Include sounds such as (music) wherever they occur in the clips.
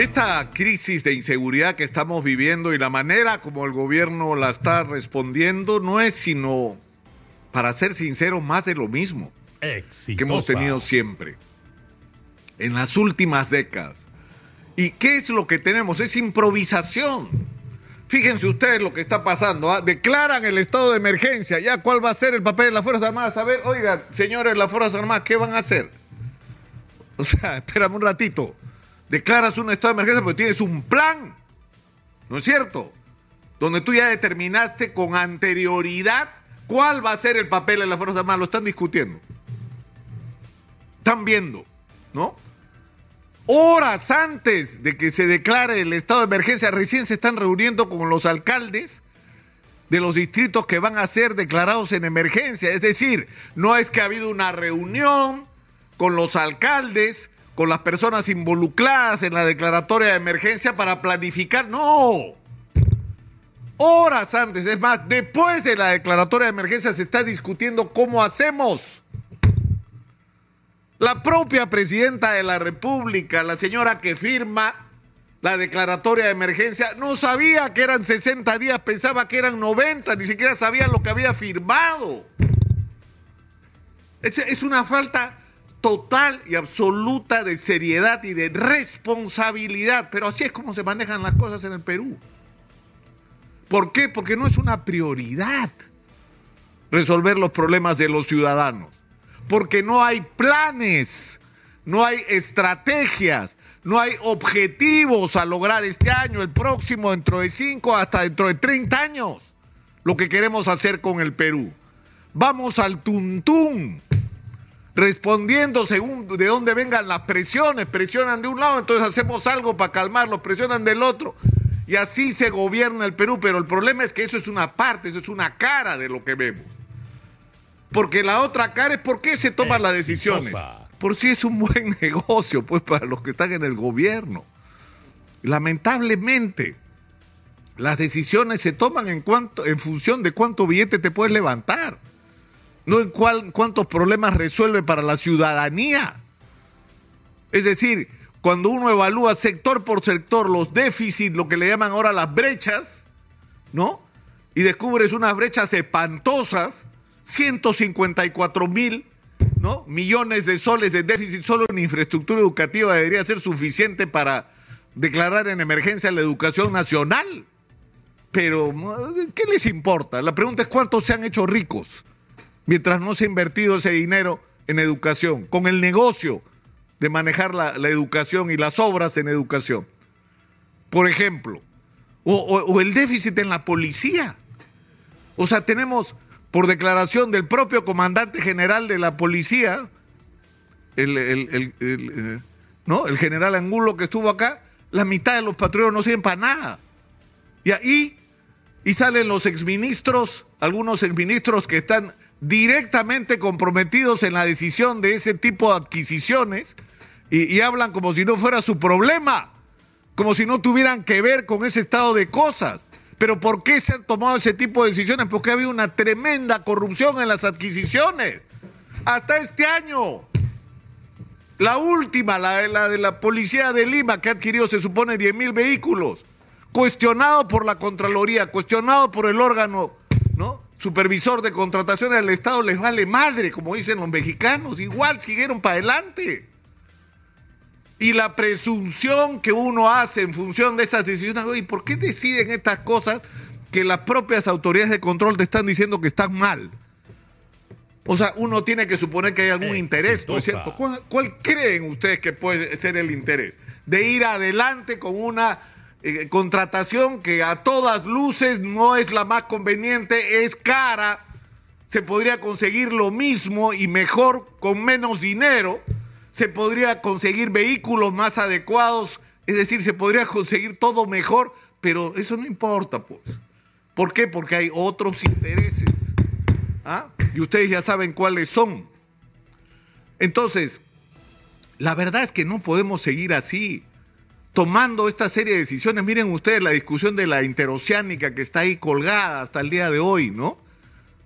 Esta crisis de inseguridad que estamos viviendo y la manera como el gobierno la está respondiendo no es sino, para ser sincero, más de lo mismo Exitosa. que hemos tenido siempre en las últimas décadas. ¿Y qué es lo que tenemos? Es improvisación. Fíjense ustedes lo que está pasando. ¿ah? Declaran el estado de emergencia. ¿Ya cuál va a ser el papel de las Fuerzas Armadas? A ver, oiga, señores las Fuerzas Armadas, ¿qué van a hacer? O sea, (laughs) espérame un ratito. Declaras un estado de emergencia porque tienes un plan. ¿No es cierto? Donde tú ya determinaste con anterioridad cuál va a ser el papel de las Fuerzas Armadas. Lo están discutiendo. Están viendo, ¿no? Horas antes de que se declare el estado de emergencia, recién se están reuniendo con los alcaldes de los distritos que van a ser declarados en emergencia. Es decir, no es que ha habido una reunión con los alcaldes, con las personas involucradas en la declaratoria de emergencia para planificar. No. Horas antes, es más, después de la declaratoria de emergencia se está discutiendo cómo hacemos. La propia presidenta de la República, la señora que firma la declaratoria de emergencia, no sabía que eran 60 días, pensaba que eran 90, ni siquiera sabía lo que había firmado. Es, es una falta total y absoluta de seriedad y de responsabilidad, pero así es como se manejan las cosas en el Perú. ¿Por qué? Porque no es una prioridad resolver los problemas de los ciudadanos porque no hay planes, no hay estrategias, no hay objetivos a lograr este año, el próximo, dentro de cinco, hasta dentro de 30 años, lo que queremos hacer con el Perú. Vamos al tuntún, respondiendo según de dónde vengan las presiones, presionan de un lado, entonces hacemos algo para calmarlos, presionan del otro. Y así se gobierna el Perú, pero el problema es que eso es una parte, eso es una cara de lo que vemos. Porque la otra cara es por qué se toman las decisiones. Por si es un buen (laughs) negocio, pues, para los que están en el gobierno. Lamentablemente, las decisiones se toman en, cuanto, en función de cuánto billete te puedes levantar. No en cuántos problemas resuelve para la ciudadanía. Es decir, cuando uno evalúa sector por sector los déficits, lo que le llaman ahora las brechas, ¿no? Y descubres unas brechas espantosas 154 mil ¿no? millones de soles de déficit solo en infraestructura educativa debería ser suficiente para declarar en emergencia la educación nacional. Pero, ¿qué les importa? La pregunta es cuántos se han hecho ricos mientras no se ha invertido ese dinero en educación, con el negocio de manejar la, educación y las obras en educación. Por ejemplo, o el déficit en la policía. O sea, tenemos por declaración del propio comandante general de la policía, el, el, el, eh, ¿no? el general Angulo que estuvo acá, la mitad de los patrulleros no sirven para nada. Y ahí, y salen los exministros, algunos exministros que están directamente comprometidos en la decisión de ese tipo de adquisiciones y, hablan como si no fuera su problema, como si no tuvieran que ver con ese estado de cosas. Pero ¿por qué se han tomado ese tipo de decisiones? Porque ha habido una tremenda corrupción en las adquisiciones. Hasta este año. La última, la de la, de la Policía de Lima, que ha adquirido, se supone, 10 mil vehículos. Cuestionado por la Contraloría, cuestionado por el órgano, ¿no? Supervisor de contrataciones del Estado, les vale madre, como dicen los mexicanos. Igual siguieron para adelante. Y la presunción que uno hace en función de esas decisiones, ¿y por qué deciden estas cosas que las propias autoridades de control te están diciendo que están mal? O sea, uno tiene que suponer que hay algún interés, ¿no es cierto? ¿Cuál, ¿Cuál, creen ustedes que puede ser el interés? De ir adelante con una eh, contratación que a todas luces no es la más conveniente, es cara, se podría conseguir lo mismo y mejor con menos dinero se podría conseguir vehículos más adecuados, es decir, se podría conseguir todo mejor, pero eso no importa, pues. ¿Por qué? Porque hay otros intereses. ¿Ah? Y ustedes ya saben cuáles son. Entonces, la verdad es que no podemos seguir así, tomando esta serie de decisiones. Miren ustedes la discusión de la interoceánica que está ahí colgada hasta el día de hoy, ¿no?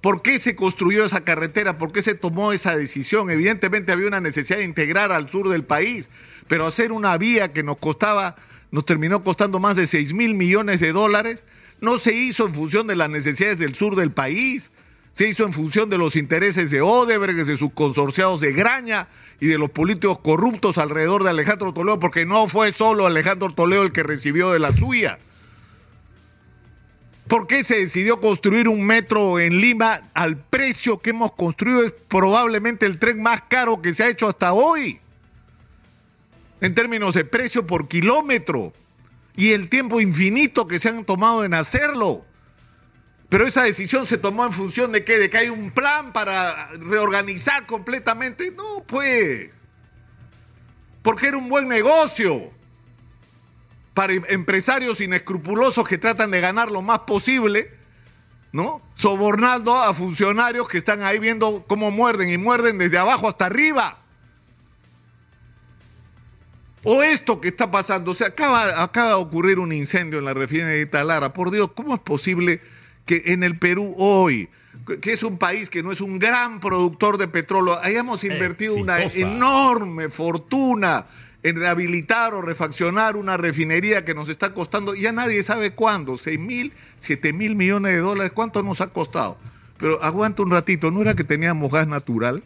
¿Por qué se construyó esa carretera? ¿Por qué se tomó esa decisión? Evidentemente había una necesidad de integrar al sur del país, pero hacer una vía que nos costaba, nos terminó costando más de 6 mil millones de dólares, no se hizo en función de las necesidades del sur del país, se hizo en función de los intereses de Odebrecht, de sus consorciados de Graña y de los políticos corruptos alrededor de Alejandro Toledo, porque no fue solo Alejandro Toledo el que recibió de la suya. ¿Por qué se decidió construir un metro en Lima al precio que hemos construido? Es probablemente el tren más caro que se ha hecho hasta hoy, en términos de precio por kilómetro, y el tiempo infinito que se han tomado en hacerlo. Pero esa decisión se tomó en función de qué? De que hay un plan para reorganizar completamente. No, pues. Porque era un buen negocio para em-, empresarios inescrupulosos que tratan de ganar lo más posible, ¿no? Sobornando a funcionarios que están ahí viendo cómo muerden y muerden desde abajo hasta arriba. O esto que está pasando, o sea, acaba, acaba de ocurrir un incendio en la refinería de Talara. Por Dios, ¿cómo es posible que en el Perú hoy, que es un país que no es un gran productor de petróleo, hayamos invertido una enorme fortuna en rehabilitar o refaccionar una refinería que nos está costando, ya nadie sabe cuándo, 6 mil, 7 mil millones de dólares, ¿cuánto nos ha costado? Pero aguanta un ratito, ¿no era que teníamos gas natural?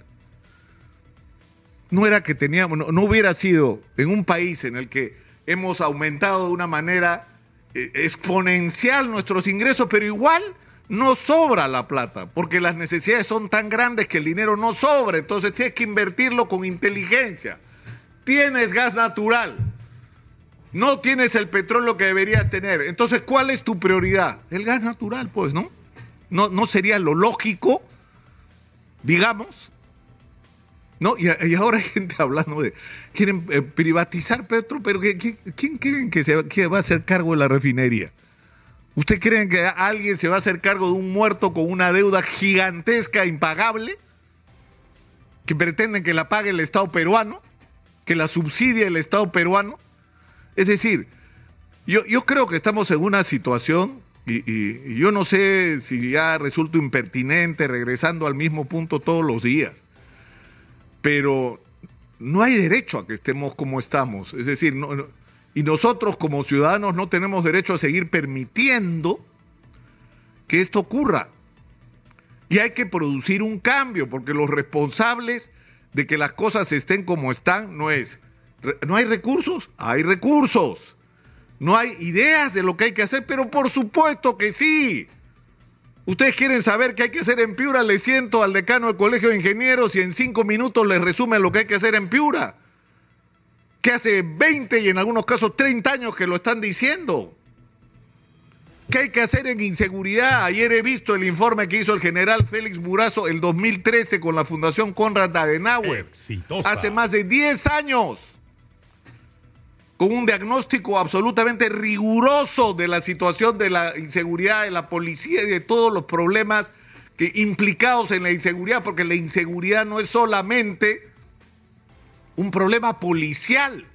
No era que teníamos, no, hubiera sido en un país en el que hemos aumentado de una manera exponencial nuestros ingresos, pero igual no sobra la plata, porque las necesidades son tan grandes que el dinero no sobra, entonces tienes que invertirlo con inteligencia tienes gas natural, no tienes el petróleo que deberías tener. Entonces, ¿cuál es tu prioridad? El gas natural, pues, ¿no? ¿No, no sería lo lógico, digamos? ¿No? Y, ahora hay gente hablando de, quieren eh, privatizar Petro, pero ¿quién creen que, se, que va a hacer cargo de la refinería? ¿Usted creen que alguien se va a hacer cargo de un muerto con una deuda gigantesca, impagable? ¿Que pretenden que la pague el Estado peruano? que la subsidia el Estado peruano? Es decir, yo, yo creo que estamos en una situación, y, yo no sé si ya resulto impertinente regresando al mismo punto todos los días, pero no hay derecho a que estemos como estamos. Es decir, y nosotros como ciudadanos no tenemos derecho a seguir permitiendo que esto ocurra. Y hay que producir un cambio, porque los responsables de que las cosas estén como están no es. ¿No hay recursos? Hay recursos. No hay ideas de lo que hay que hacer, pero por supuesto que sí. Ustedes quieren saber qué hay que hacer en Piura, le siento al decano del Colegio de Ingenieros y en cinco minutos les resumen lo que hay que hacer en Piura. Que hace 20 y en algunos casos 30 años que lo están diciendo. ¿Qué hay que hacer en inseguridad? Ayer he visto el informe que hizo el general Félix Burazo el 2013 con la Fundación Conrad Adenauer. Hace más de 10 años. Con un diagnóstico absolutamente riguroso de la situación de la inseguridad de la policía y de todos los problemas que, implicados en la inseguridad, porque la inseguridad no es solamente un problema policial,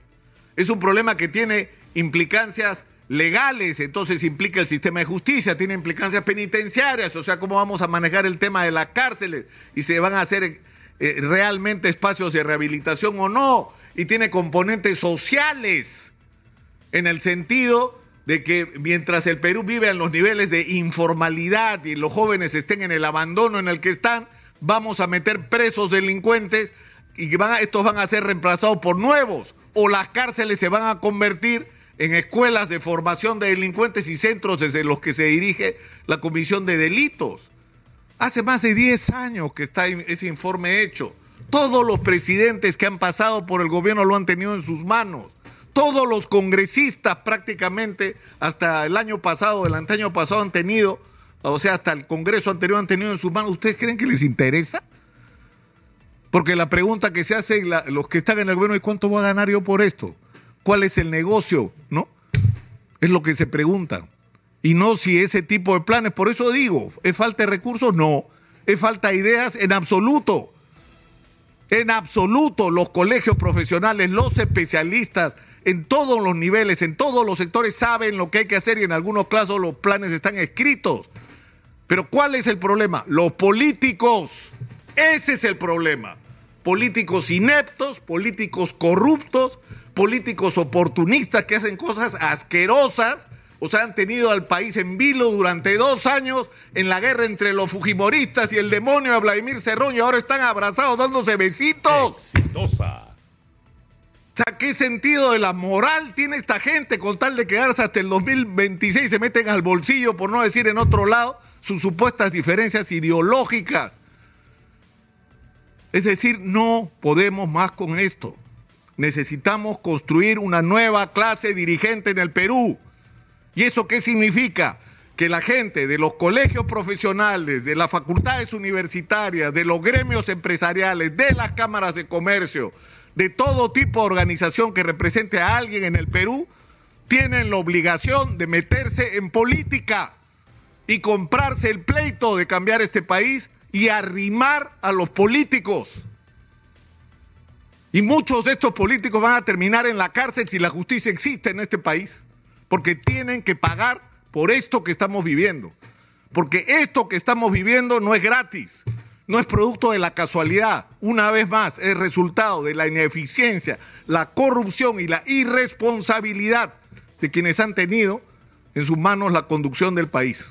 es un problema que tiene implicancias legales, entonces implica el sistema de justicia, tiene implicancias penitenciarias, o sea, cómo vamos a manejar el tema de las cárceles y se van a hacer eh, realmente espacios de rehabilitación o no, y tiene componentes sociales, en el sentido de que mientras el Perú vive en los niveles de informalidad y los jóvenes estén en el abandono en el que están, vamos a meter presos delincuentes y van estos van a ser reemplazados por nuevos, o las cárceles se van a convertir en escuelas de formación de delincuentes y centros desde los que se dirige la Comisión de Delitos. Hace más de 10 años que está ese informe hecho. Todos los presidentes que han pasado por el gobierno lo han tenido en sus manos. Todos los congresistas prácticamente hasta el año pasado, el anteaño pasado han tenido, o sea, hasta el Congreso anterior han tenido en sus manos. ¿Ustedes creen que les interesa? Porque la pregunta que se hace los que están en el gobierno es cuánto voy a ganar yo por esto cuál es el negocio, ¿no? Es lo que se pregunta. Y no si ese tipo de planes, por eso digo, ¿es falta de recursos? No, es falta de ideas en absoluto. En absoluto, los colegios profesionales, los especialistas, en todos los niveles, en todos los sectores, saben lo que hay que hacer y en algunos casos los planes están escritos. Pero ¿cuál es el problema? Los políticos. Ese es el problema. Políticos ineptos, políticos corruptos, políticos oportunistas que hacen cosas asquerosas, o sea, han tenido al país en vilo durante dos años en la guerra entre los fujimoristas y el demonio de Vladimir Cerrón y ahora están abrazados dándose besitos. Exitosa. O sea, ¿qué sentido de la moral tiene esta gente con tal de quedarse hasta el 2026? Se meten al bolsillo, por no decir en otro lado, sus supuestas diferencias ideológicas. Es decir, no podemos más con esto. Necesitamos construir una nueva clase dirigente en el Perú. ¿Y eso qué significa? Que la gente de los colegios profesionales, de las facultades universitarias, de los gremios empresariales, de las cámaras de comercio, de todo tipo de organización que represente a alguien en el Perú, tienen la obligación de meterse en política y comprarse el pleito de cambiar este país y arrimar a los políticos. Y muchos de estos políticos van a terminar en la cárcel si la justicia existe en este país, porque tienen que pagar por esto que estamos viviendo. Porque esto que estamos viviendo no es gratis, no es producto de la casualidad, una vez más, es resultado de la ineficiencia, la corrupción y la irresponsabilidad de quienes han tenido en sus manos la conducción del país.